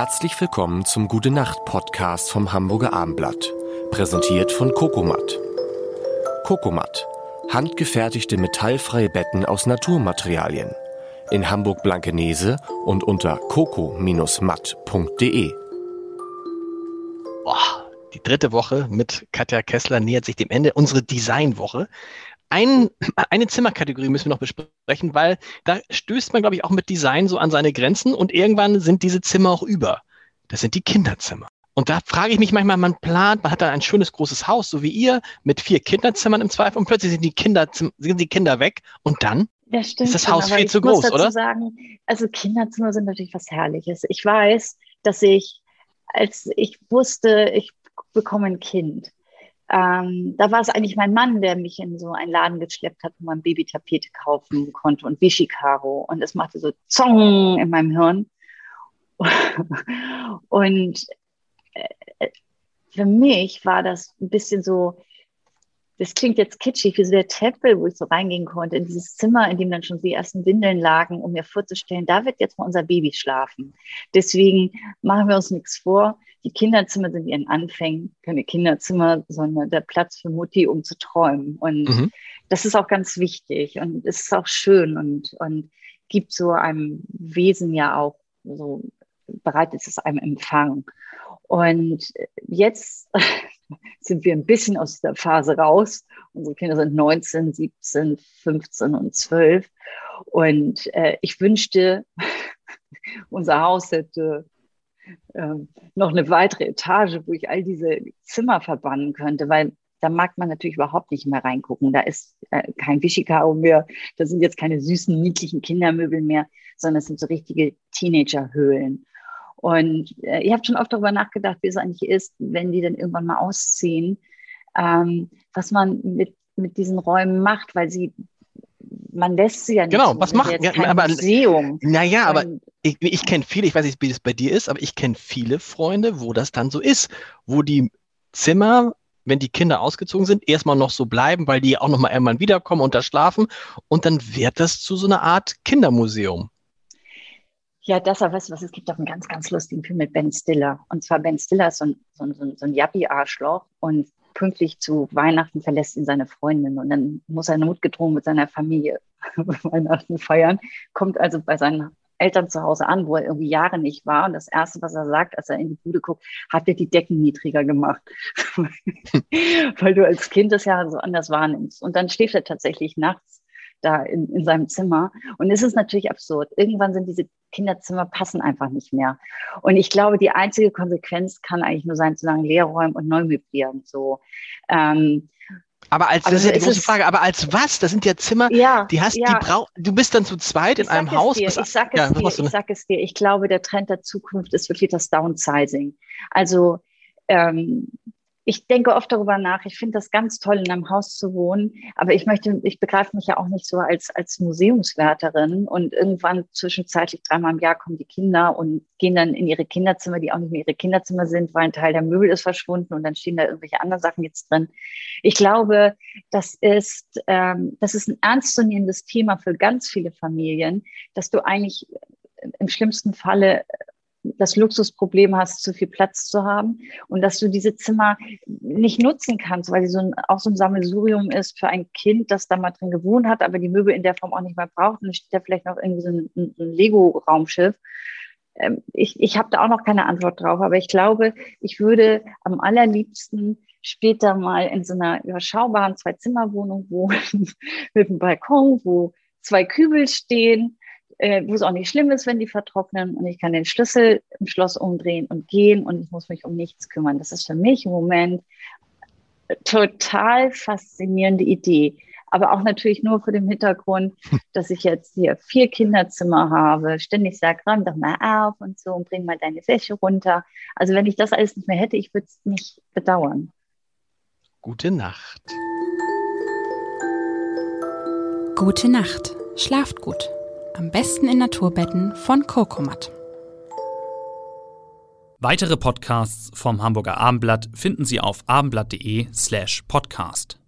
Herzlich willkommen zum Gute Nacht Podcast vom Hamburger Abendblatt. Präsentiert von Kokomat. Kokomat. Handgefertigte metallfreie Betten aus Naturmaterialien. In Hamburg-Blankenese und unter coco-matt.de. Die dritte Woche mit Katja Kessler nähert sich dem Ende. Unsere Designwoche. Ein, eine Zimmerkategorie müssen wir noch besprechen, weil da stößt man, glaube ich, auch mit Design so an seine Grenzen und irgendwann sind diese Zimmer auch über. Das sind die Kinderzimmer. Und da frage ich mich manchmal, man plant, man hat da ein schönes großes Haus, so wie ihr, mit vier Kinderzimmern im Zweifel und plötzlich sind die Kinder, sind die Kinder weg und dann das ist das Haus schon, viel zu groß, oder? Sagen, also Kinderzimmer sind natürlich was Herrliches. Ich weiß, dass ich, als ich wusste, ich bekomme ein Kind, ähm, da war es eigentlich mein Mann, der mich in so einen Laden geschleppt hat, wo man Babytapete kaufen konnte und Vichy-Karo. Und es machte so Zong in meinem Hirn. und äh, für mich war das ein bisschen so, das klingt jetzt kitschig, wie so der Tempel, wo ich so reingehen konnte, in dieses Zimmer, in dem dann schon die ersten Windeln lagen, um mir vorzustellen, da wird jetzt mal unser Baby schlafen. Deswegen machen wir uns nichts vor. Die Kinderzimmer sind ihren Anfängen keine Kinderzimmer, sondern der Platz für Mutti, um zu träumen. Und Mhm. das ist auch ganz wichtig und es ist auch schön und, und gibt so einem Wesen ja auch so, bereitet es einem Empfang. Und jetzt sind wir ein bisschen aus der Phase raus. Unsere Kinder sind 19, 17, 15 und 12. Und äh, ich wünschte, unser Haus hätte ähm, noch eine weitere Etage, wo ich all diese Zimmer verbannen könnte, weil da mag man natürlich überhaupt nicht mehr reingucken. Da ist äh, kein Wischikaro mehr, da sind jetzt keine süßen, niedlichen Kindermöbel mehr, sondern es sind so richtige Teenagerhöhlen. Und äh, ich habe schon oft darüber nachgedacht, wie es eigentlich ist, wenn die dann irgendwann mal ausziehen, ähm, was man mit, mit diesen Räumen macht, weil sie, man lässt sie ja nicht. Genau, so, was macht- ja, aber- Museum. Naja, aber ich, ich kenne viele, ich weiß nicht, wie das bei dir ist, aber ich kenne viele Freunde, wo das dann so ist, wo die Zimmer, wenn die Kinder ausgezogen sind, erstmal noch so bleiben, weil die auch noch mal irgendwann wiederkommen und da schlafen und dann wird das zu so einer Art Kindermuseum. Ja, das, aber weißt du was, es gibt auch einen ganz, ganz lustigen Film mit Ben Stiller. Und zwar Ben Stiller ist so ein, so ein, so ein, Yappi-Arschloch und pünktlich zu Weihnachten verlässt ihn seine Freundin und dann muss er notgedrungen mit seiner Familie Weihnachten feiern, kommt also bei seinen Eltern zu Hause an, wo er irgendwie Jahre nicht war. Und das Erste, was er sagt, als er in die Bude guckt, hat er die Decken niedriger gemacht. Weil du als Kind das ja so anders wahrnimmst. Und dann schläft er tatsächlich nachts da in, in seinem Zimmer. Und es ist natürlich absurd. Irgendwann sind diese Kinderzimmer passen einfach nicht mehr. Und ich glaube, die einzige Konsequenz kann eigentlich nur sein, zu sagen, leer räumen und neu möblieren. So. Ähm, Aber als, Aber das ist ja die große Frage, aber als was? Das sind ja Zimmer, ja, die hast, ja. die du bist dann zu zweit in einem Haus. Dir, ich sag es ja, dir, ich sag es dir. Ich glaube, der Trend der Zukunft ist wirklich das Downsizing. Also ähm, ich denke oft darüber nach. Ich finde das ganz toll, in einem Haus zu wohnen, aber ich möchte, ich begreife mich ja auch nicht so als als Museumswärterin und irgendwann zwischenzeitlich dreimal im Jahr kommen die Kinder und gehen dann in ihre Kinderzimmer, die auch nicht mehr ihre Kinderzimmer sind, weil ein Teil der Möbel ist verschwunden und dann stehen da irgendwelche anderen Sachen jetzt drin. Ich glaube, das ist, ähm, das ist ein ernstzunehmendes Thema für ganz viele Familien, dass du eigentlich im schlimmsten Falle das Luxusproblem hast, zu viel Platz zu haben und dass du diese Zimmer nicht nutzen kannst, weil sie so ein, auch so ein Sammelsurium ist für ein Kind, das da mal drin gewohnt hat, aber die Möbel in der Form auch nicht mehr braucht. Und dann steht da vielleicht noch irgendwie so ein, ein, Lego-Raumschiff. Ähm, ich ich habe da auch noch keine Antwort drauf, aber ich glaube, ich würde am allerliebsten später mal in so einer überschaubaren Zwei-Zimmer-Wohnung wohnen, mit einem Balkon, wo zwei Kübel stehen, äh, wo es auch nicht schlimm ist, wenn die vertrocknen und ich kann den Schlüssel im Schloss umdrehen und gehen und ich muss mich um nichts kümmern. Das ist für mich im Moment total faszinierende Idee. Aber auch natürlich nur vor dem Hintergrund, dass ich jetzt hier vier Kinderzimmer habe, ständig sage, räum doch mal auf und so und bring mal deine Wäsche runter. Also wenn ich das alles nicht mehr hätte, ich würde es nicht bedauern. Gute Nacht. Gute Nacht. Schlaft gut. Am besten in Naturbetten von Kokomat. Weitere Podcasts vom Hamburger Abendblatt finden Sie auf abendblatt.de slash podcast.